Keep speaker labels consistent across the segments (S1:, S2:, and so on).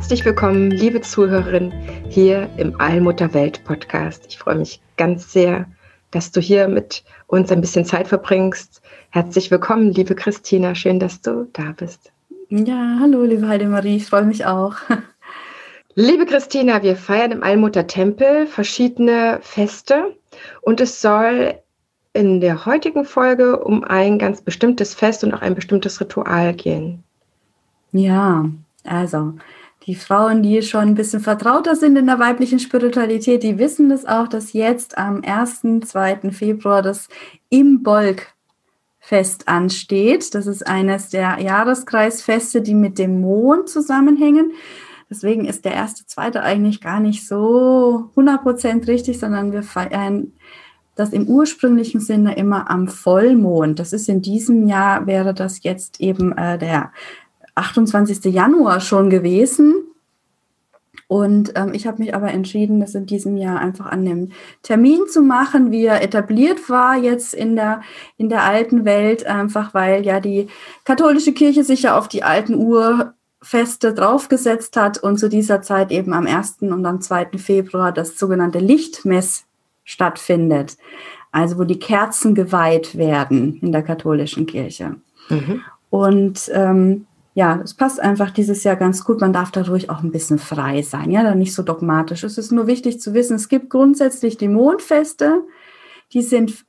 S1: Herzlich willkommen, liebe Zuhörerin, hier im Allmutterwelt Podcast. Ich freue mich ganz sehr, dass du hier mit uns ein bisschen Zeit verbringst. Herzlich willkommen, liebe Christina. Schön, dass du da bist.
S2: Ja, hallo, liebe Heidemarie. Ich freue mich auch.
S1: Liebe Christina, wir feiern im Allmutter Tempel verschiedene Feste und es soll in der heutigen Folge um ein ganz bestimmtes Fest und auch ein bestimmtes Ritual gehen.
S2: Ja, also die Frauen, die schon ein bisschen vertrauter sind in der weiblichen Spiritualität, die wissen das auch, dass jetzt am 1., 2. Februar das Imbolg-Fest ansteht. Das ist eines der Jahreskreisfeste, die mit dem Mond zusammenhängen. Deswegen ist der erste, zweite eigentlich gar nicht so 100% richtig, sondern wir feiern das im ursprünglichen Sinne immer am Vollmond. Das ist in diesem Jahr, wäre das jetzt eben äh, der 28. Januar schon gewesen. Und ähm, ich habe mich aber entschieden, das in diesem Jahr einfach an dem Termin zu machen, wie er etabliert war jetzt in der, in der alten Welt, einfach weil ja die katholische Kirche sich ja auf die alten Urfeste draufgesetzt hat und zu dieser Zeit eben am 1. und am 2. Februar das sogenannte Lichtmess stattfindet. Also wo die Kerzen geweiht werden in der katholischen Kirche. Mhm. Und ähm, ja, es passt einfach dieses Jahr ganz gut. Man darf da ruhig auch ein bisschen frei sein, ja, dann nicht so dogmatisch. Es ist nur wichtig zu wissen, es gibt grundsätzlich die Mondfeste, die sind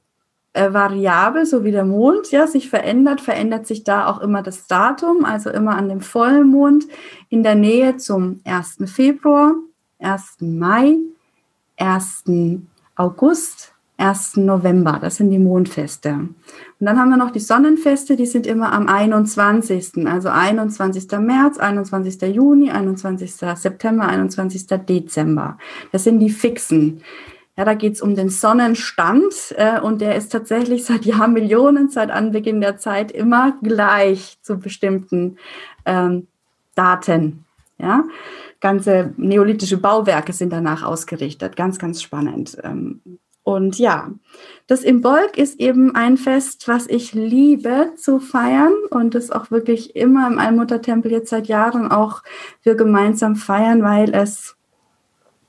S2: äh, variabel, so wie der Mond, ja, sich verändert, verändert sich da auch immer das Datum, also immer an dem Vollmond in der Nähe zum 1. Februar, 1. Mai, 1. August, 1. November. Das sind die Mondfeste. Und dann haben wir noch die Sonnenfeste, die sind immer am 21. Also 21. März, 21. Juni, 21. September, 21. Dezember. Das sind die fixen. Ja, da geht es um den Sonnenstand äh, und der ist tatsächlich seit Jahrmillionen, seit Anbeginn der Zeit immer gleich zu bestimmten ähm, Daten. Ja, ganze neolithische Bauwerke sind danach ausgerichtet. Ganz, ganz spannend. Ähm, und ja, das Imbolg ist eben ein Fest, was ich liebe zu feiern und das auch wirklich immer im Allmuttertempel jetzt seit Jahren auch wir gemeinsam feiern, weil es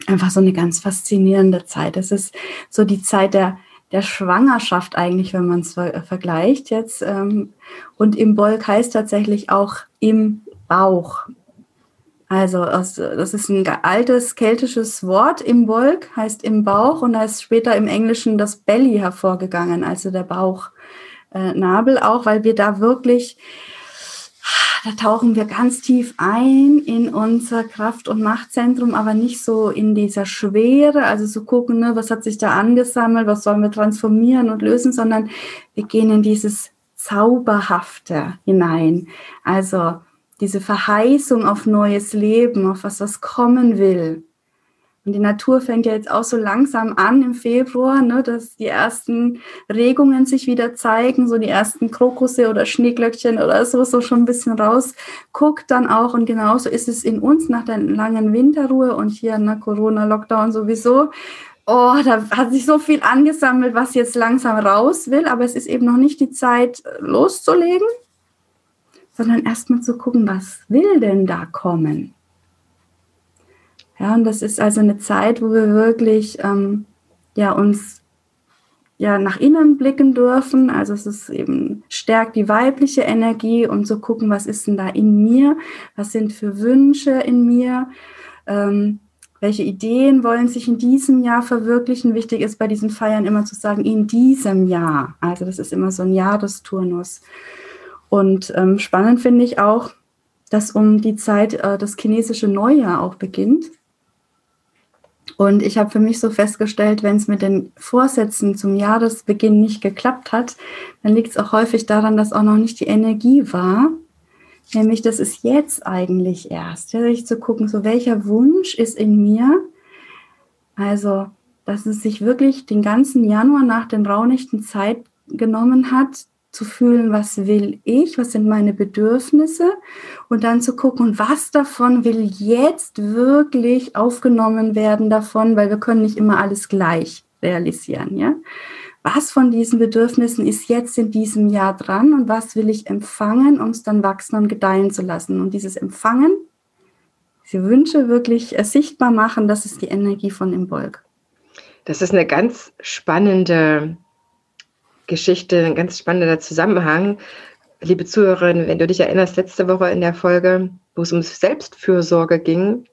S2: einfach so eine ganz faszinierende Zeit. Es ist so die Zeit der, der Schwangerschaft eigentlich, wenn man es ver vergleicht jetzt. Ähm, und Imbolg heißt tatsächlich auch im Bauch. Also das ist ein altes keltisches Wort im Volk, heißt im Bauch und da ist später im Englischen das Belly hervorgegangen, also der Bauchnabel auch, weil wir da wirklich, da tauchen wir ganz tief ein in unser Kraft- und Machtzentrum, aber nicht so in dieser Schwere, also so gucken, ne, was hat sich da angesammelt, was sollen wir transformieren und lösen, sondern wir gehen in dieses Zauberhafte hinein. Also diese Verheißung auf neues Leben, auf was was kommen will. Und die Natur fängt ja jetzt auch so langsam an im Februar, ne, dass die ersten Regungen sich wieder zeigen, so die ersten Krokusse oder Schneeglöckchen oder so, so schon ein bisschen raus. Guckt dann auch und genauso ist es in uns nach der langen Winterruhe und hier nach Corona-Lockdown sowieso. Oh, da hat sich so viel angesammelt, was jetzt langsam raus will, aber es ist eben noch nicht die Zeit loszulegen, sondern erstmal zu gucken, was will denn da kommen? Ja, und das ist also eine Zeit, wo wir wirklich ähm, ja, uns ja, nach innen blicken dürfen. Also es ist eben stärkt die weibliche Energie, um zu gucken, was ist denn da in mir, was sind für Wünsche in mir, ähm, welche Ideen wollen sich in diesem Jahr verwirklichen. Wichtig ist bei diesen Feiern immer zu sagen, in diesem Jahr. Also das ist immer so ein Jahresturnus. Und ähm, spannend finde ich auch, dass um die Zeit äh, das chinesische Neujahr auch beginnt. Und ich habe für mich so festgestellt, wenn es mit den Vorsätzen zum Jahresbeginn nicht geklappt hat, dann liegt es auch häufig daran, dass auch noch nicht die Energie war, Nämlich, das ist jetzt eigentlich erst, ja, sich zu gucken, so welcher Wunsch ist in mir. Also, dass es sich wirklich den ganzen Januar nach den Raunichten Zeit genommen hat, zu fühlen, was will ich, was sind meine Bedürfnisse und dann zu gucken, was davon will jetzt wirklich aufgenommen werden davon, weil wir können nicht immer alles gleich realisieren, ja. Was von diesen Bedürfnissen ist jetzt in diesem Jahr dran und was will ich empfangen, um es dann wachsen und gedeihen zu lassen? Und dieses Empfangen, diese Wünsche wirklich sichtbar machen, das ist die Energie von Imbolg.
S1: Das ist eine ganz spannende Geschichte, ein ganz spannender Zusammenhang. Liebe Zuhörerin, wenn du dich erinnerst, letzte Woche in der Folge, wo es um Selbstfürsorge ging,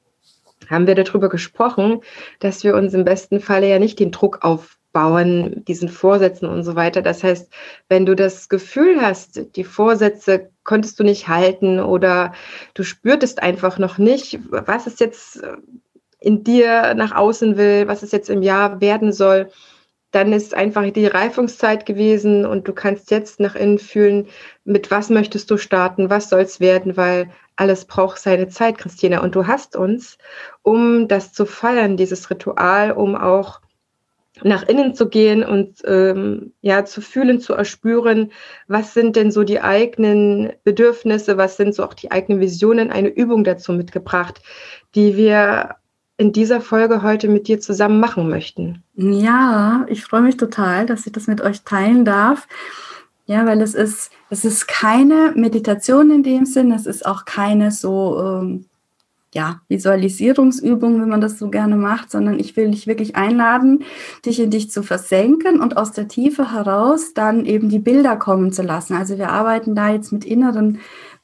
S1: haben wir darüber gesprochen, dass wir uns im besten Falle ja nicht den Druck aufbauen, diesen Vorsätzen und so weiter. Das heißt, wenn du das Gefühl hast, die Vorsätze konntest du nicht halten oder du spürtest einfach noch nicht, was es jetzt in dir nach außen will, was es jetzt im Jahr werden soll, dann ist einfach die Reifungszeit gewesen und du kannst jetzt nach innen fühlen, mit was möchtest du starten, was soll es werden, weil alles braucht seine Zeit, Christina. Und du hast uns, um das zu feiern, dieses Ritual, um auch nach innen zu gehen und ähm, ja zu fühlen, zu erspüren, was sind denn so die eigenen Bedürfnisse, was sind so auch die eigenen Visionen, eine Übung dazu mitgebracht, die wir in dieser Folge heute mit dir zusammen machen möchten.
S2: Ja, ich freue mich total, dass ich das mit euch teilen darf. Ja, weil es ist, es ist keine Meditation in dem Sinn, es ist auch keine so ähm, ja, Visualisierungsübung, wenn man das so gerne macht, sondern ich will dich wirklich einladen, dich in dich zu versenken und aus der Tiefe heraus dann eben die Bilder kommen zu lassen. Also wir arbeiten da jetzt mit inneren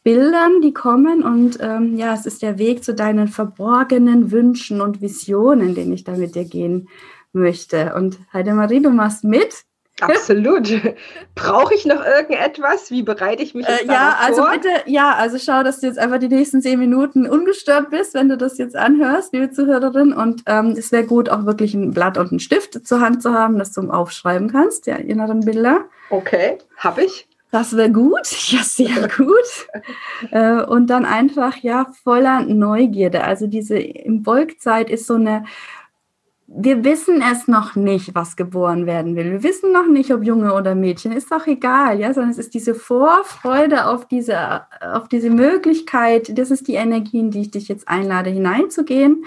S2: Bildern, die kommen. Und ähm, ja, es ist der Weg zu deinen verborgenen Wünschen und Visionen, den ich da mit dir gehen möchte. Und Heidemarie, du machst mit.
S1: Absolut. Brauche ich noch irgendetwas? Wie bereite ich mich jetzt
S2: äh, Ja, also vor? bitte, ja, also schau, dass du jetzt einfach die nächsten zehn Minuten ungestört bist, wenn du das jetzt anhörst, liebe Zuhörerin. Und ähm, es wäre gut, auch wirklich ein Blatt und einen Stift zur Hand zu haben, dass du aufschreiben kannst, ja, inneren Bilder.
S1: Okay, habe ich.
S2: Das wäre gut, ja, sehr gut. Äh, und dann einfach, ja, voller Neugierde. Also diese Imbolgzeit ist so eine, wir wissen es noch nicht, was geboren werden will. Wir wissen noch nicht, ob Junge oder Mädchen, ist doch egal, ja, sondern es ist diese Vorfreude auf diese, auf diese Möglichkeit. Das ist die Energie, in die ich dich jetzt einlade, hineinzugehen.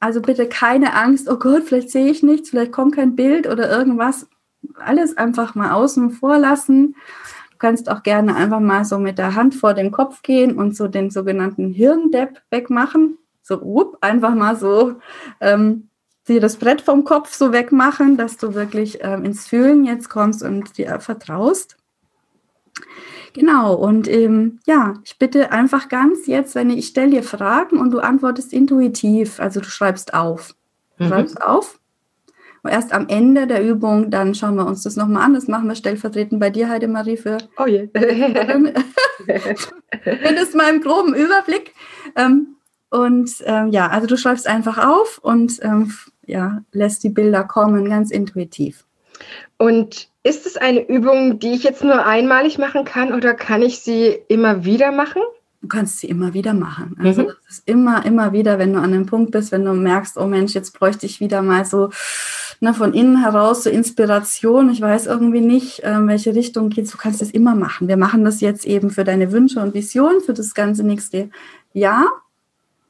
S2: Also bitte keine Angst, oh Gott, vielleicht sehe ich nichts, vielleicht kommt kein Bild oder irgendwas. Alles einfach mal außen vor lassen kannst auch gerne einfach mal so mit der Hand vor den Kopf gehen und so den sogenannten Hirndepp wegmachen. So, up, einfach mal so ähm, dir das Brett vom Kopf so wegmachen, dass du wirklich ähm, ins Fühlen jetzt kommst und dir vertraust. Genau, und ähm, ja, ich bitte einfach ganz jetzt, wenn ich, ich stelle dir Fragen und du antwortest intuitiv, also du schreibst auf. Du mhm. schreibst auf und erst am Ende der Übung, dann schauen wir uns das nochmal an. Das machen wir stellvertretend bei dir, Heidemarie, für. Oh je. Mindestens mal im groben Überblick. Ähm, und ähm, ja, also du schreibst einfach auf und ähm, ja, lässt die Bilder kommen, ganz intuitiv.
S1: Und ist es eine Übung, die ich jetzt nur einmalig machen kann oder kann ich sie immer wieder machen?
S2: Du kannst sie immer wieder machen. Also mhm. das ist immer, immer wieder, wenn du an einem Punkt bist, wenn du merkst, oh Mensch, jetzt bräuchte ich wieder mal so ne, von innen heraus so Inspiration. Ich weiß irgendwie nicht, äh, welche Richtung geht. Du kannst das immer machen. Wir machen das jetzt eben für deine Wünsche und Visionen für das ganze nächste Jahr.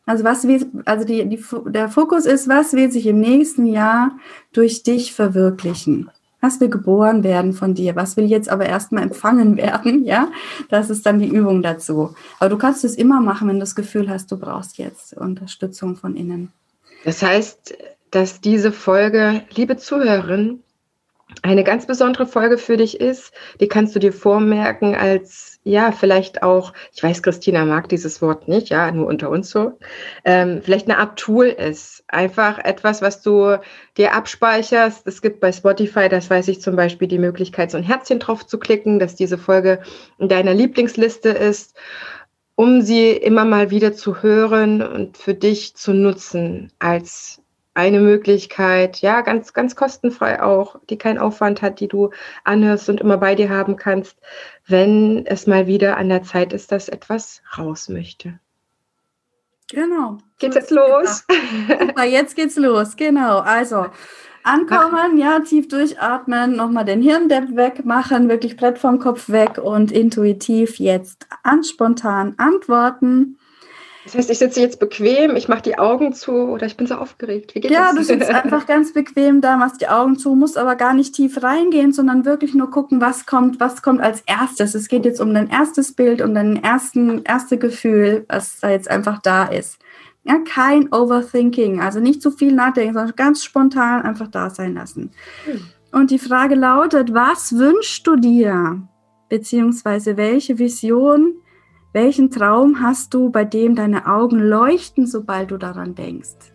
S2: Also was will, also die, die, der Fokus ist, was wird sich im nächsten Jahr durch dich verwirklichen? Was will geboren werden von dir? Was will jetzt aber erstmal empfangen werden? Ja, das ist dann die Übung dazu. Aber du kannst es immer machen, wenn du das Gefühl hast, du brauchst jetzt Unterstützung von innen.
S1: Das heißt, dass diese Folge, liebe Zuhörerin, eine ganz besondere Folge für dich ist. Die kannst du dir vormerken als, ja, vielleicht auch, ich weiß, Christina mag dieses Wort nicht, ja, nur unter uns so, ähm, vielleicht eine Art Tool ist. Einfach etwas, was du dir abspeicherst. Es gibt bei Spotify, das weiß ich zum Beispiel, die Möglichkeit, so ein Herzchen drauf zu klicken, dass diese Folge in deiner Lieblingsliste ist um sie immer mal wieder zu hören und für dich zu nutzen als eine Möglichkeit, ja, ganz, ganz kostenfrei auch, die keinen Aufwand hat, die du anhörst und immer bei dir haben kannst, wenn es mal wieder an der Zeit ist, dass etwas raus möchte.
S2: Genau.
S1: Geht's jetzt los?
S2: Super, jetzt geht's los. Genau. Also ankommen, ja, tief durchatmen, nochmal den Hirndepp wegmachen, wirklich Brett vom Kopf weg und intuitiv jetzt an spontan antworten.
S1: Das heißt, ich sitze jetzt bequem, ich mache die Augen zu oder ich bin so aufgeregt.
S2: Wie geht ja, das? du sitzt einfach ganz bequem da, machst die Augen zu, musst aber gar nicht tief reingehen, sondern wirklich nur gucken, was kommt, was kommt als erstes. Es geht jetzt um dein erstes Bild, um dein ersten, erste Gefühl, was da jetzt einfach da ist. Ja, kein Overthinking, also nicht zu viel nachdenken, sondern ganz spontan einfach da sein lassen. Hm. Und die Frage lautet, was wünschst du dir? Beziehungsweise welche Vision welchen Traum hast du, bei dem deine Augen leuchten, sobald du daran denkst?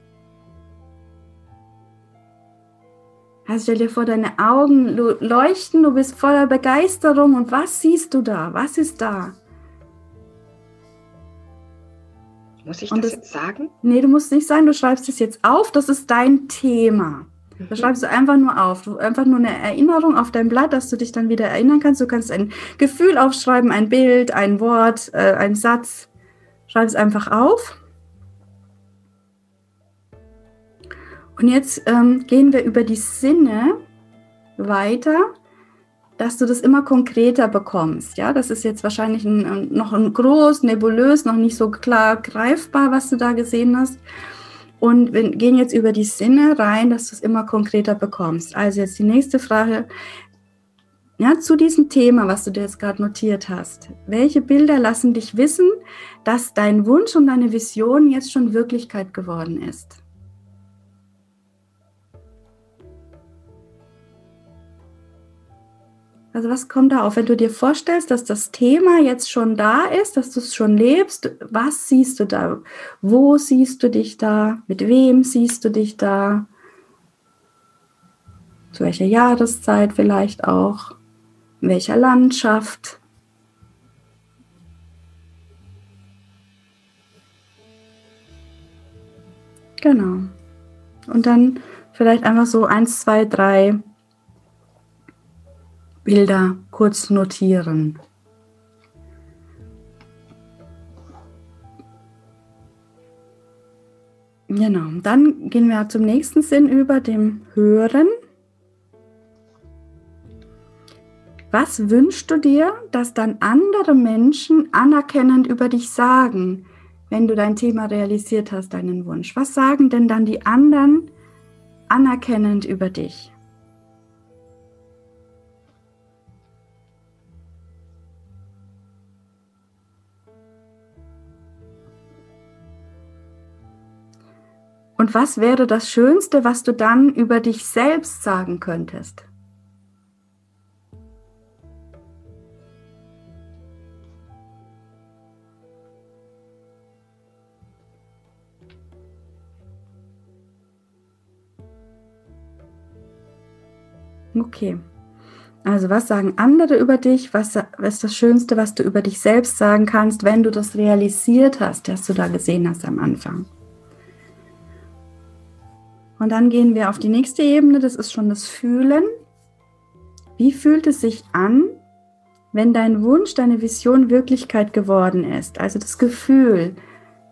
S2: Also stell dir vor, deine Augen leuchten, du bist voller Begeisterung und was siehst du da? Was ist da?
S1: Muss ich das, das jetzt sagen?
S2: Nee, du musst nicht sagen, du schreibst es jetzt auf, das ist dein Thema. Da schreibst du einfach nur auf. Einfach nur eine Erinnerung auf dein Blatt, dass du dich dann wieder erinnern kannst. Du kannst ein Gefühl aufschreiben, ein Bild, ein Wort, äh, ein Satz. Schreib es einfach auf. Und jetzt ähm, gehen wir über die Sinne weiter, dass du das immer konkreter bekommst. Ja, das ist jetzt wahrscheinlich ein, noch ein groß, nebulös, noch nicht so klar greifbar, was du da gesehen hast. Und wir gehen jetzt über die Sinne rein, dass du es immer konkreter bekommst. Also jetzt die nächste Frage. Ja, zu diesem Thema, was du dir jetzt gerade notiert hast. Welche Bilder lassen dich wissen, dass dein Wunsch und deine Vision jetzt schon Wirklichkeit geworden ist? Also was kommt da auf, wenn du dir vorstellst, dass das Thema jetzt schon da ist, dass du es schon lebst? Was siehst du da? Wo siehst du dich da? Mit wem siehst du dich da? Zu welcher Jahreszeit vielleicht auch? In welcher Landschaft? Genau. Und dann vielleicht einfach so eins, zwei, drei Bilder kurz notieren. Genau, dann gehen wir zum nächsten Sinn über, dem Hören. Was wünschst du dir, dass dann andere Menschen anerkennend über dich sagen, wenn du dein Thema realisiert hast, deinen Wunsch? Was sagen denn dann die anderen anerkennend über dich? Und was wäre das Schönste, was du dann über dich selbst sagen könntest? Okay. Also was sagen andere über dich? Was ist das Schönste, was du über dich selbst sagen kannst, wenn du das realisiert hast, das du da gesehen hast am Anfang? Und dann gehen wir auf die nächste Ebene, das ist schon das Fühlen. Wie fühlt es sich an, wenn dein Wunsch, deine Vision Wirklichkeit geworden ist? Also das Gefühl,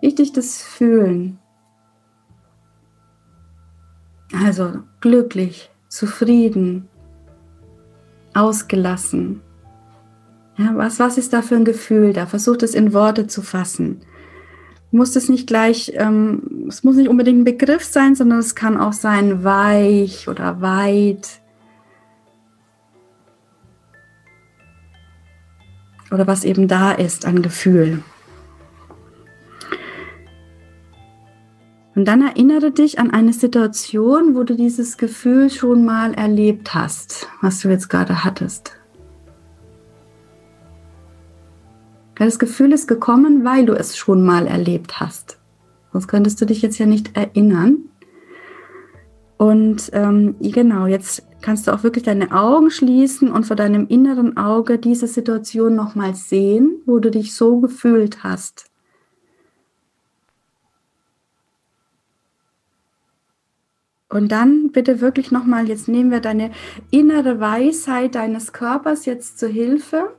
S2: richtig das Fühlen. Also glücklich, zufrieden, ausgelassen. Ja, was, was ist da für ein Gefühl da? Versucht es in Worte zu fassen muss es nicht gleich, ähm, es muss nicht unbedingt ein Begriff sein, sondern es kann auch sein weich oder weit. Oder was eben da ist an Gefühl. Und dann erinnere dich an eine Situation, wo du dieses Gefühl schon mal erlebt hast, was du jetzt gerade hattest. Das Gefühl ist gekommen, weil du es schon mal erlebt hast. Sonst könntest du dich jetzt ja nicht erinnern. Und ähm, genau, jetzt kannst du auch wirklich deine Augen schließen und vor deinem inneren Auge diese Situation nochmal sehen, wo du dich so gefühlt hast. Und dann bitte wirklich nochmal, jetzt nehmen wir deine innere Weisheit deines Körpers jetzt zur Hilfe.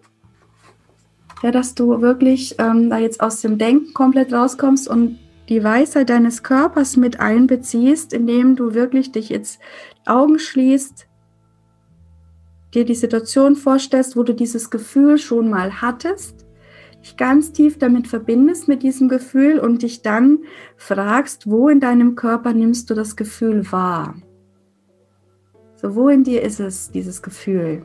S2: Ja, dass du wirklich ähm, da jetzt aus dem Denken komplett rauskommst und die Weisheit deines Körpers mit einbeziehst, indem du wirklich dich jetzt Augen schließt, dir die Situation vorstellst, wo du dieses Gefühl schon mal hattest dich ganz tief damit verbindest mit diesem Gefühl und dich dann fragst, wo in deinem Körper nimmst du das Gefühl wahr? So, wo in dir ist es, dieses Gefühl?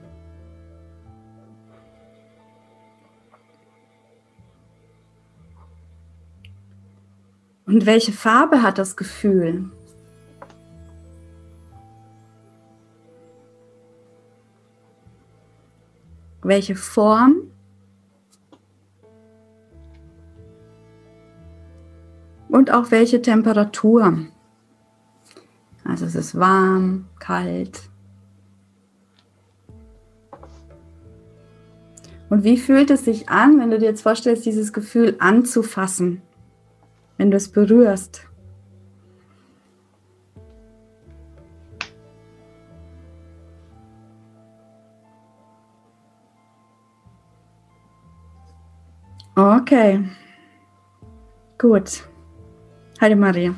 S2: Und welche Farbe hat das Gefühl? Welche Form und auch welche Temperatur. Also es ist warm, kalt. Und wie fühlt es sich an, wenn du dir jetzt vorstellst, dieses Gefühl anzufassen, wenn du es berührst? Okay, gut. Heide Maria.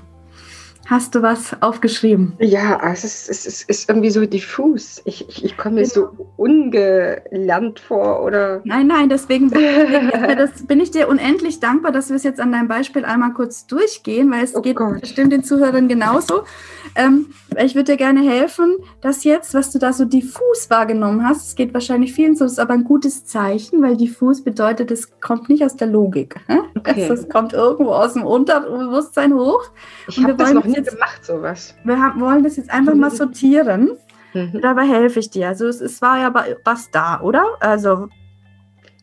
S2: Hast du was aufgeschrieben?
S1: Ja, es ist, es ist, irgendwie so diffus. Ich, ich, ich komme mir genau. so ungelernt vor, oder?
S2: Nein, nein, deswegen bin ich, das, bin ich dir unendlich dankbar, dass wir es jetzt an deinem Beispiel einmal kurz durchgehen, weil es oh geht Gott. bestimmt den Zuhörern genauso. Ähm, ich würde dir gerne helfen, dass jetzt, was du da so diffus wahrgenommen hast, es geht wahrscheinlich vielen so, ist aber ein gutes Zeichen, weil diffus bedeutet, es kommt nicht aus der Logik. Okay. Es, kommt irgendwo aus dem Unterbewusstsein hoch.
S1: Ich habe das noch nie jetzt, gemacht, sowas.
S2: Wir haben, wollen das jetzt einfach mal sortieren. Mhm. Dabei helfe ich dir. Also es, es war ja was da, oder? Also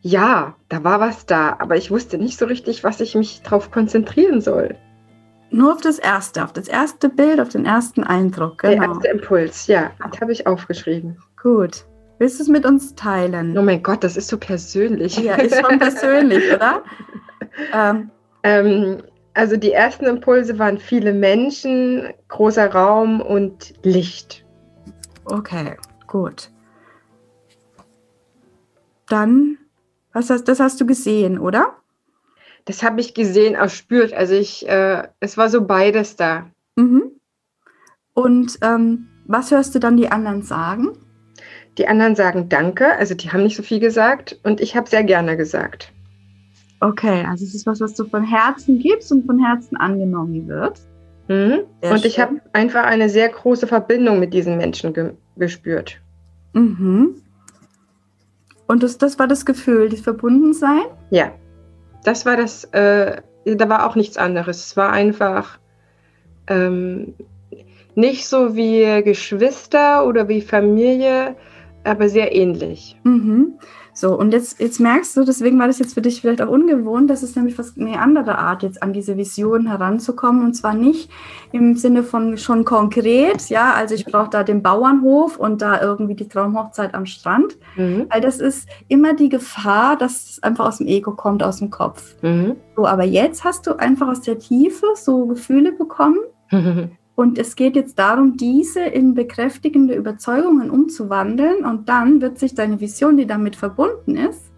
S1: ja, da war was da, aber ich wusste nicht so richtig, was ich mich darauf konzentrieren soll.
S2: Nur auf das erste, auf das erste Bild, auf den ersten Eindruck.
S1: Genau. Der erste Impuls, ja, das habe ich aufgeschrieben.
S2: Gut. Willst du es mit uns teilen?
S1: Oh mein Gott, das ist so persönlich.
S2: Ja, ist schon persönlich, oder?
S1: ähm, ähm, also die ersten Impulse waren viele Menschen, großer Raum und Licht.
S2: Okay, gut. Dann, was hast, das hast du gesehen, oder?
S1: Das habe ich gesehen, erspürt. Also ich, äh, es war so beides da.
S2: Mhm. Und ähm, was hörst du dann die anderen sagen?
S1: Die anderen sagen Danke, also die haben nicht so viel gesagt und ich habe sehr gerne gesagt.
S2: Okay, also es ist was, was du von Herzen gibst und von Herzen angenommen wird.
S1: Mhm. Und ich habe einfach eine sehr große Verbindung mit diesen Menschen ge gespürt.
S2: Mhm. Und das, das war das Gefühl, das Verbundensein?
S1: Ja, das war das, äh, da war auch nichts anderes. Es war einfach ähm, nicht so wie Geschwister oder wie Familie, aber sehr ähnlich.
S2: Mhm. So, und jetzt, jetzt merkst du, deswegen war das jetzt für dich vielleicht auch ungewohnt, dass es nämlich was eine andere Art, jetzt an diese Vision heranzukommen. Und zwar nicht im Sinne von schon konkret, ja, also ich brauche da den Bauernhof und da irgendwie die Traumhochzeit am Strand. Mhm. Weil das ist immer die Gefahr, dass es einfach aus dem Ego kommt, aus dem Kopf. Mhm. So, aber jetzt hast du einfach aus der Tiefe so Gefühle bekommen. Und es geht jetzt darum, diese in bekräftigende Überzeugungen umzuwandeln und dann wird sich deine Vision, die damit verbunden ist,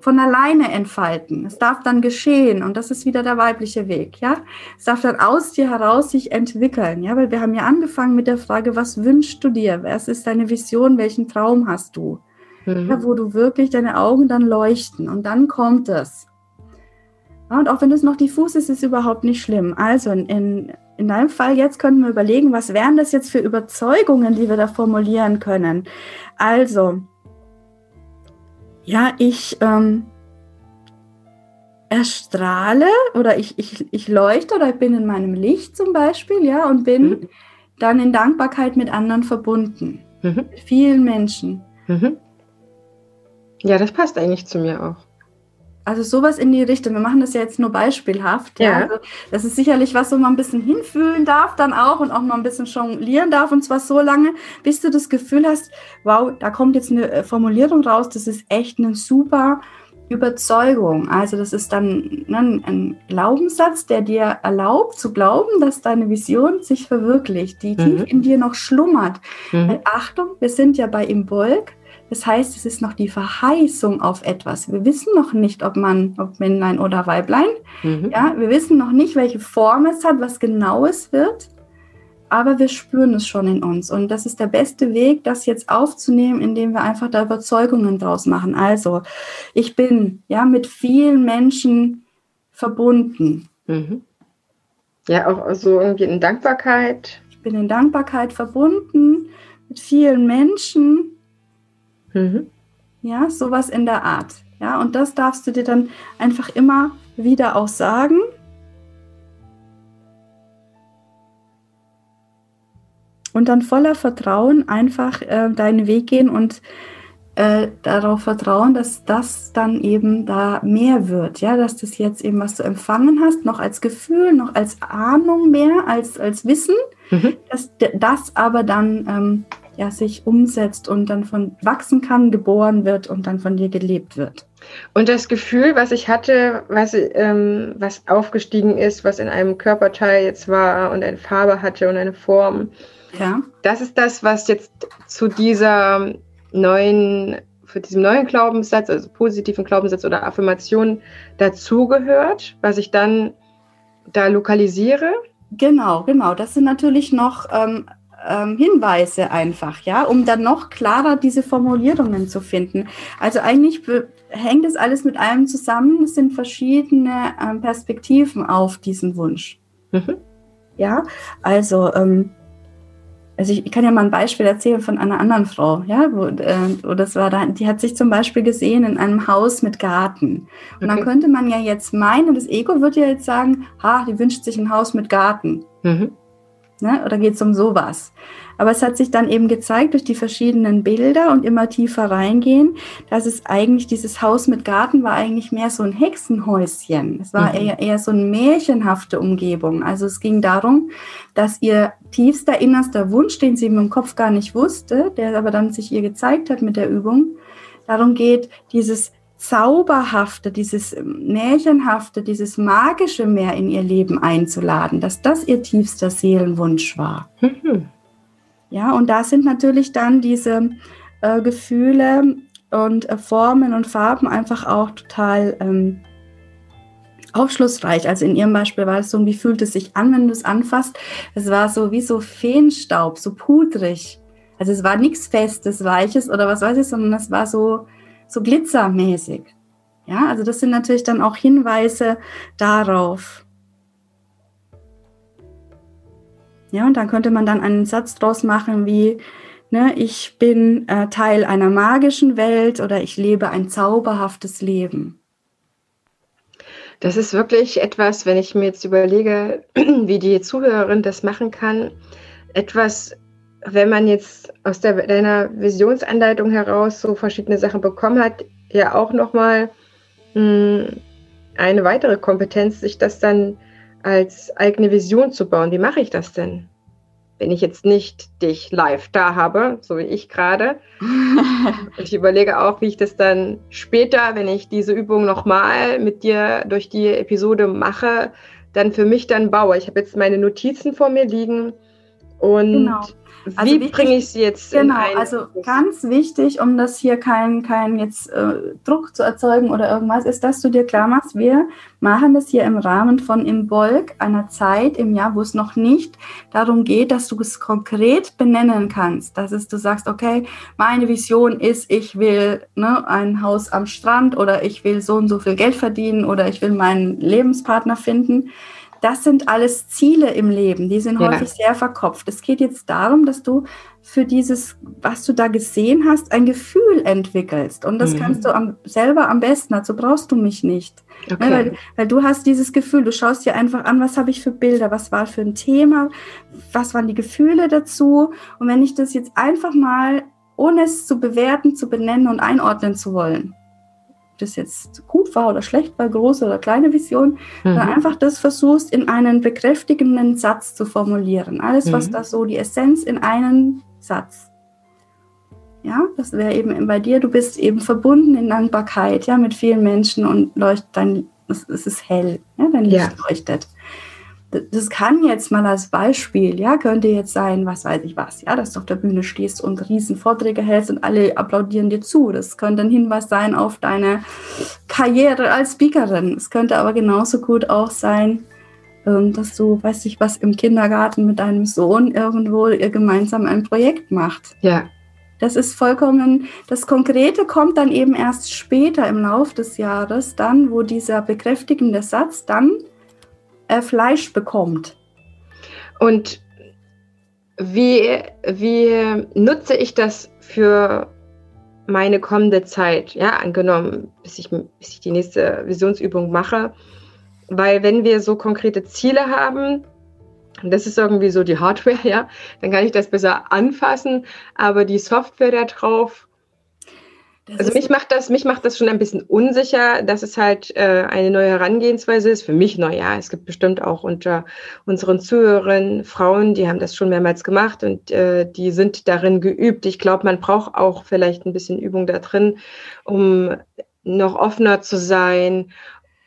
S2: von alleine entfalten. Es darf dann geschehen und das ist wieder der weibliche Weg, ja. Es darf dann aus dir heraus sich entwickeln, ja, weil wir haben ja angefangen mit der Frage, was wünschst du dir? Was ist deine Vision? Welchen Traum hast du? Mhm. Ja, wo du wirklich deine Augen dann leuchten und dann kommt es. Ja, und auch wenn es noch diffus ist, ist es überhaupt nicht schlimm. Also in, in deinem Fall jetzt könnten wir überlegen, was wären das jetzt für Überzeugungen, die wir da formulieren können. Also, ja, ich ähm, erstrahle oder ich, ich, ich leuchte oder ich bin in meinem Licht zum Beispiel, ja, und bin mhm. dann in Dankbarkeit mit anderen verbunden. Mhm. Mit vielen Menschen. Mhm.
S1: Ja, das passt eigentlich zu mir auch.
S2: Also sowas in die Richtung. Wir machen das ja jetzt nur beispielhaft. Ja. ja. Also das ist sicherlich was, wo man ein bisschen hinfühlen darf dann auch und auch mal ein bisschen jonglieren darf. Und zwar so lange, bis du das Gefühl hast, wow, da kommt jetzt eine äh, Formulierung raus, das ist echt ein super Überzeugung. Also das ist dann ne, ein Glaubenssatz, der dir erlaubt zu glauben, dass deine Vision sich verwirklicht, die mhm. tief in dir noch schlummert. Mhm. Achtung, wir sind ja bei Imbolg. Das heißt, es ist noch die Verheißung auf etwas. Wir wissen noch nicht, ob man, ob Männlein oder Weiblein. Mhm. Ja, wir wissen noch nicht, welche Form es hat, was genau es wird aber wir spüren es schon in uns. Und das ist der beste Weg, das jetzt aufzunehmen, indem wir einfach da Überzeugungen draus machen. Also, ich bin ja mit vielen Menschen verbunden. Mhm.
S1: Ja, auch so irgendwie in Dankbarkeit.
S2: Ich bin in Dankbarkeit verbunden mit vielen Menschen. Mhm. Ja, sowas in der Art. Ja, und das darfst du dir dann einfach immer wieder auch sagen. und dann voller Vertrauen einfach äh, deinen Weg gehen und äh, darauf vertrauen, dass das dann eben da mehr wird, ja, dass das jetzt eben, was du empfangen hast, noch als Gefühl, noch als Ahnung mehr, als, als Wissen, mhm. dass das aber dann ähm, ja, sich umsetzt und dann von wachsen kann, geboren wird und dann von dir gelebt wird.
S1: Und das Gefühl, was ich hatte, was, ähm, was aufgestiegen ist, was in einem Körperteil jetzt war und eine Farbe hatte und eine Form, ja. Das ist das, was jetzt zu dieser neuen, für diesem neuen Glaubenssatz, also positiven Glaubenssatz oder Affirmation dazugehört, was ich dann da lokalisiere.
S2: Genau, genau. Das sind natürlich noch ähm, ähm, Hinweise einfach, ja, um dann noch klarer diese Formulierungen zu finden. Also eigentlich hängt es alles mit allem zusammen. Es sind verschiedene ähm, Perspektiven auf diesen Wunsch. Mhm. Ja, also ähm, also ich, ich, kann ja mal ein Beispiel erzählen von einer anderen Frau, ja, wo, äh, wo das war da, die hat sich zum Beispiel gesehen in einem Haus mit Garten. Und okay. dann könnte man ja jetzt meinen, das Ego würde ja jetzt sagen, ha, die wünscht sich ein Haus mit Garten. Mhm. Ne? Oder geht es um sowas? Aber es hat sich dann eben gezeigt durch die verschiedenen Bilder und immer tiefer reingehen, dass es eigentlich dieses Haus mit Garten war eigentlich mehr so ein Hexenhäuschen. Es war mhm. eher, eher so eine märchenhafte Umgebung. Also es ging darum, dass ihr tiefster, innerster Wunsch, den sie im Kopf gar nicht wusste, der aber dann sich ihr gezeigt hat mit der Übung, darum geht, dieses Zauberhafte, dieses Märchenhafte, dieses Magische mehr in ihr Leben einzuladen, dass das ihr tiefster Seelenwunsch war. Mhm. Ja, und da sind natürlich dann diese äh, Gefühle und äh, Formen und Farben einfach auch total ähm, aufschlussreich. Also in ihrem Beispiel war es so, wie fühlt es sich an, wenn du es anfasst? Es war so wie so Feenstaub, so pudrig. Also es war nichts Festes, Weiches oder was weiß ich, sondern es war so, so glitzermäßig. Ja, also das sind natürlich dann auch Hinweise darauf. Ja, und dann könnte man dann einen Satz draus machen wie, ne, ich bin äh, Teil einer magischen Welt oder ich lebe ein zauberhaftes Leben.
S1: Das ist wirklich etwas, wenn ich mir jetzt überlege, wie die Zuhörerin das machen kann, etwas, wenn man jetzt aus der, deiner Visionsanleitung heraus so verschiedene Sachen bekommen hat, ja auch nochmal hm, eine weitere Kompetenz, sich das dann als eigene Vision zu bauen. Wie mache ich das denn? Wenn ich jetzt nicht dich live da habe, so wie ich gerade. und ich überlege auch, wie ich das dann später, wenn ich diese Übung nochmal mit dir durch die Episode mache, dann für mich dann baue. Ich habe jetzt meine Notizen vor mir liegen und genau. Also Wie bringe ich sie jetzt
S2: genau, in Genau, also ganz wichtig, um das hier keinen kein jetzt äh, Druck zu erzeugen oder irgendwas, ist, dass du dir klar machst, wir machen das hier im Rahmen von im Bulk einer Zeit im Jahr, wo es noch nicht darum geht, dass du es konkret benennen kannst. Dass es, du sagst, okay, meine Vision ist, ich will ne, ein Haus am Strand oder ich will so und so viel Geld verdienen oder ich will meinen Lebenspartner finden das sind alles Ziele im Leben, die sind ja. häufig sehr verkopft. Es geht jetzt darum, dass du für dieses, was du da gesehen hast, ein Gefühl entwickelst. Und das mhm. kannst du am, selber am besten, dazu brauchst du mich nicht. Okay. Ja, weil, weil du hast dieses Gefühl, du schaust dir einfach an, was habe ich für Bilder, was war für ein Thema, was waren die Gefühle dazu. Und wenn ich das jetzt einfach mal, ohne es zu bewerten, zu benennen und einordnen zu wollen, das jetzt gut war oder schlecht war, große oder kleine Vision, mhm. sondern einfach das versuchst, in einen bekräftigenden Satz zu formulieren. Alles, was mhm. da so die Essenz in einen Satz. Ja, das wäre eben bei dir, du bist eben verbunden in Dankbarkeit, ja, mit vielen Menschen und leuchtet dein, es, es ist hell, ja, dein Licht ja. leuchtet. Das kann jetzt mal als Beispiel, ja, könnte jetzt sein, was weiß ich was, ja, dass du auf der Bühne stehst und riesen Vorträge hältst und alle applaudieren dir zu. Das könnte ein Hinweis sein auf deine Karriere als Speakerin. Es könnte aber genauso gut auch sein, ähm, dass du, weiß ich was, im Kindergarten mit deinem Sohn irgendwo ihr gemeinsam ein Projekt macht.
S1: Ja.
S2: Das ist vollkommen, das Konkrete kommt dann eben erst später im Laufe des Jahres, dann, wo dieser bekräftigende Satz dann äh, Fleisch bekommt.
S1: Und wie, wie nutze ich das für meine kommende Zeit? Ja, angenommen, bis ich, bis ich die nächste Visionsübung mache. Weil wenn wir so konkrete Ziele haben, das ist irgendwie so die Hardware, ja, dann kann ich das besser anfassen, aber die Software da drauf, das also mich macht das, mich macht das schon ein bisschen unsicher, dass es halt äh, eine neue Herangehensweise ist. Für mich neu, ja. Es gibt bestimmt auch unter unseren Zuhörern Frauen, die haben das schon mehrmals gemacht und äh, die sind darin geübt. Ich glaube, man braucht auch vielleicht ein bisschen Übung da drin, um noch offener zu sein,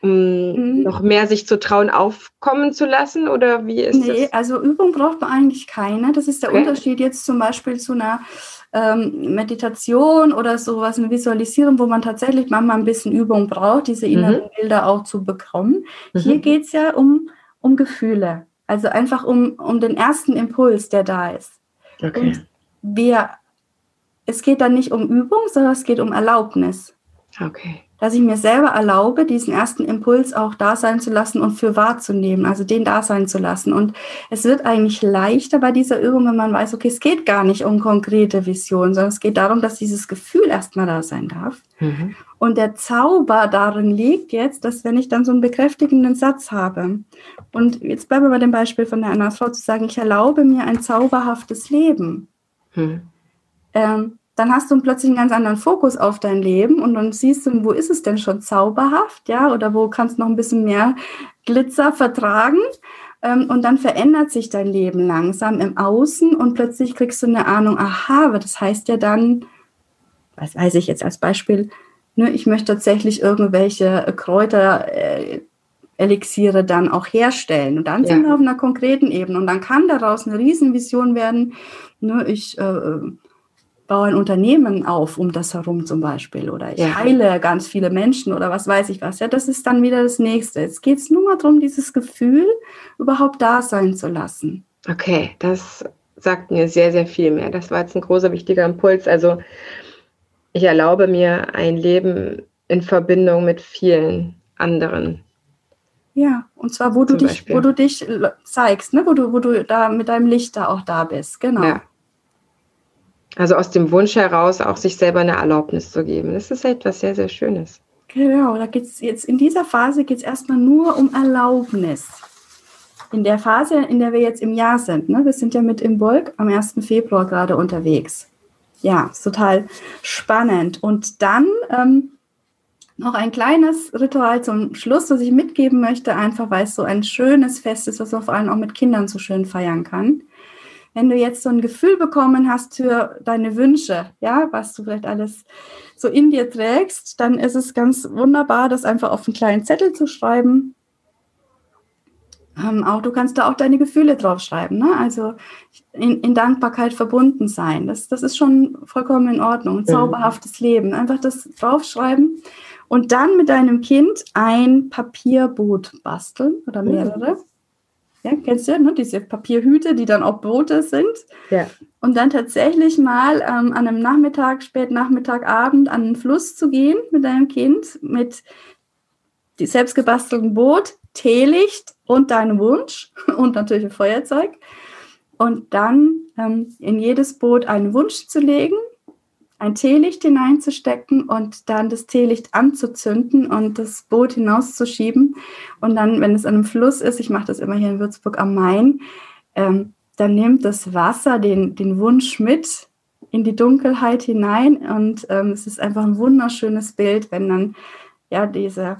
S1: mhm. noch mehr sich zu trauen, aufkommen zu lassen? Oder wie ist nee, das?
S2: Nee, also Übung braucht man eigentlich keine. Das ist der okay. Unterschied jetzt zum Beispiel zu einer ähm, Meditation oder sowas, eine Visualisierung, wo man tatsächlich manchmal ein bisschen Übung braucht, diese inneren mhm. Bilder auch zu bekommen. Mhm. Hier geht es ja um, um Gefühle. Also einfach um, um den ersten Impuls, der da ist. Okay. Und wir, es geht dann nicht um Übung, sondern es geht um Erlaubnis.
S1: Okay
S2: dass ich mir selber erlaube, diesen ersten Impuls auch da sein zu lassen und für wahrzunehmen, also den da sein zu lassen. Und es wird eigentlich leichter bei dieser Übung, wenn man weiß, okay, es geht gar nicht um konkrete Visionen, sondern es geht darum, dass dieses Gefühl erstmal da sein darf. Mhm. Und der Zauber darin liegt jetzt, dass wenn ich dann so einen bekräftigenden Satz habe, und jetzt bleiben wir bei dem Beispiel von der anderen Frau zu sagen, ich erlaube mir ein zauberhaftes Leben. Mhm. Ähm, dann hast du plötzlich einen ganz anderen Fokus auf dein Leben und dann siehst du, wo ist es denn schon zauberhaft, ja, oder wo kannst du noch ein bisschen mehr Glitzer vertragen. Ähm, und dann verändert sich dein Leben langsam im Außen und plötzlich kriegst du eine Ahnung, aha, aber das heißt ja dann, was weiß ich jetzt als Beispiel, ne, ich möchte tatsächlich irgendwelche Kräuter, äh, Elixiere dann auch herstellen. Und dann ja. sind wir auf einer konkreten Ebene. Und dann kann daraus eine Riesenvision werden. Ne, ich äh, baue ein Unternehmen auf um das herum zum Beispiel oder ich ja. heile ganz viele Menschen oder was weiß ich was. Ja, das ist dann wieder das Nächste. Jetzt geht es nur mal darum, dieses Gefühl überhaupt da sein zu lassen.
S1: Okay, das sagt mir sehr, sehr viel mehr. Das war jetzt ein großer, wichtiger Impuls. Also ich erlaube mir ein Leben in Verbindung mit vielen anderen.
S2: Ja, und zwar, wo du dich, wo du dich zeigst, ne? wo du, wo du da mit deinem Licht da auch da bist. Genau. Ja.
S1: Also aus dem Wunsch heraus auch sich selber eine Erlaubnis zu geben. Das ist etwas sehr, sehr Schönes.
S2: Genau, da geht es jetzt in dieser Phase geht es erstmal nur um Erlaubnis. In der Phase, in der wir jetzt im Jahr sind, ne? wir sind ja mit im Volk am 1. Februar gerade unterwegs. Ja, ist total spannend. Und dann ähm, noch ein kleines Ritual zum Schluss, das ich mitgeben möchte, einfach weil es so ein schönes Fest ist, was man vor allem auch mit Kindern so schön feiern kann wenn du jetzt so ein Gefühl bekommen hast für deine Wünsche, ja, was du vielleicht alles so in dir trägst, dann ist es ganz wunderbar, das einfach auf einen kleinen Zettel zu schreiben. Ähm, auch du kannst da auch deine Gefühle draufschreiben, ne? also in, in, Dankbarkeit verbunden sein. Das, das ist schon vollkommen in Ordnung. Ein zauberhaftes Leben. Einfach das draufschreiben und dann mit deinem Kind ein Papierboot basteln oder mehrere. Ja, kennst du, ne? diese Papierhüte, die dann auch Boote sind. Ja. Und dann tatsächlich mal ähm, an einem Nachmittag, Spätnachmittag, Abend an den Fluss zu gehen mit deinem Kind, mit die selbstgebastelten Boot, Teelicht und deinem Wunsch und natürlich ein Feuerzeug. Und dann ähm, in jedes Boot einen Wunsch zu legen ein Teelicht hineinzustecken und dann das Teelicht anzuzünden und das Boot hinauszuschieben. Und dann, wenn es an einem Fluss ist, ich mache das immer hier in Würzburg am Main, ähm, dann nimmt das Wasser den, den Wunsch mit in die Dunkelheit hinein. Und ähm, es ist einfach ein wunderschönes Bild, wenn dann ja diese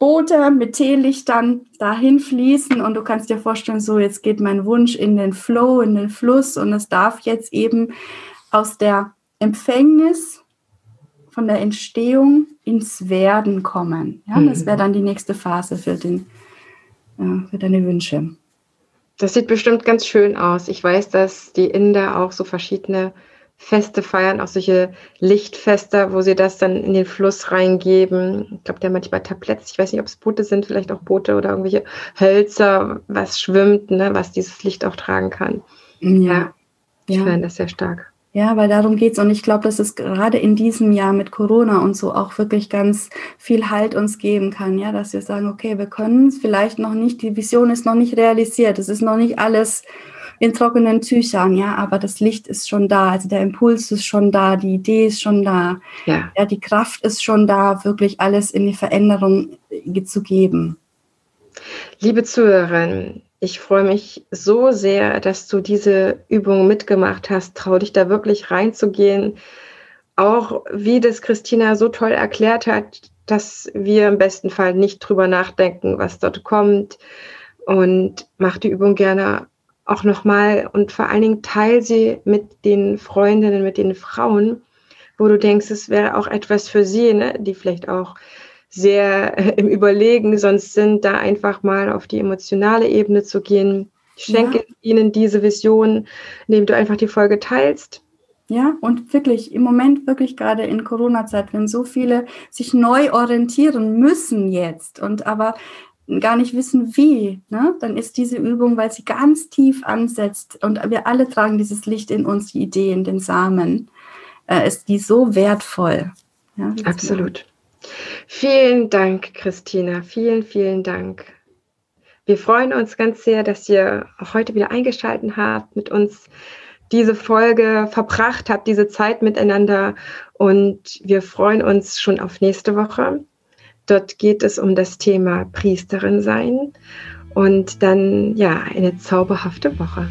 S2: Boote mit Teelichtern dahin fließen und du kannst dir vorstellen, so jetzt geht mein Wunsch in den Flow, in den Fluss und es darf jetzt eben aus der Empfängnis von der Entstehung ins Werden kommen. Ja, das wäre mhm. dann die nächste Phase für, den, äh, für deine Wünsche.
S1: Das sieht bestimmt ganz schön aus. Ich weiß, dass die Inder auch so verschiedene Feste feiern, auch solche Lichtfeste, wo sie das dann in den Fluss reingeben. Ich glaube, der manchmal Tabletts, ich weiß nicht, ob es Boote sind, vielleicht auch Boote oder irgendwelche Hölzer, was schwimmt, ne, was dieses Licht auch tragen kann. Ja, ich ja. finde das sehr stark.
S2: Ja, weil darum geht es. Und ich glaube, dass es gerade in diesem Jahr mit Corona und so auch wirklich ganz viel Halt uns geben kann. Ja, dass wir sagen, okay, wir können es vielleicht noch nicht, die Vision ist noch nicht realisiert, es ist noch nicht alles in trockenen Tüchern, ja, aber das Licht ist schon da, also der Impuls ist schon da, die Idee ist schon da, ja, ja die Kraft ist schon da, wirklich alles in die Veränderung äh, zu geben.
S1: Liebe Zuhörerinnen, ich freue mich so sehr, dass du diese Übung mitgemacht hast. Trau dich da wirklich reinzugehen. Auch wie das Christina so toll erklärt hat, dass wir im besten Fall nicht drüber nachdenken, was dort kommt. Und mach die Übung gerne auch nochmal und vor allen Dingen teil sie mit den Freundinnen, mit den Frauen, wo du denkst, es wäre auch etwas für sie, ne, die vielleicht auch sehr äh, im Überlegen sonst sind, da einfach mal auf die emotionale Ebene zu gehen. Schenke ja. ihnen diese Vision, indem du einfach die Folge teilst.
S2: Ja, und wirklich im Moment, wirklich gerade in Corona-Zeit, wenn so viele sich neu orientieren müssen jetzt und aber gar nicht wissen, wie, ne? dann ist diese Übung, weil sie ganz tief ansetzt und wir alle tragen dieses Licht in uns, die Ideen, den Samen, äh, ist die so wertvoll.
S1: Ja, Absolut. Vielen Dank, Christina. Vielen, vielen Dank. Wir freuen uns ganz sehr, dass ihr auch heute wieder eingeschaltet habt, mit uns diese Folge verbracht habt, diese Zeit miteinander. Und wir freuen uns schon auf nächste Woche. Dort geht es um das Thema Priesterin sein und dann ja eine zauberhafte Woche.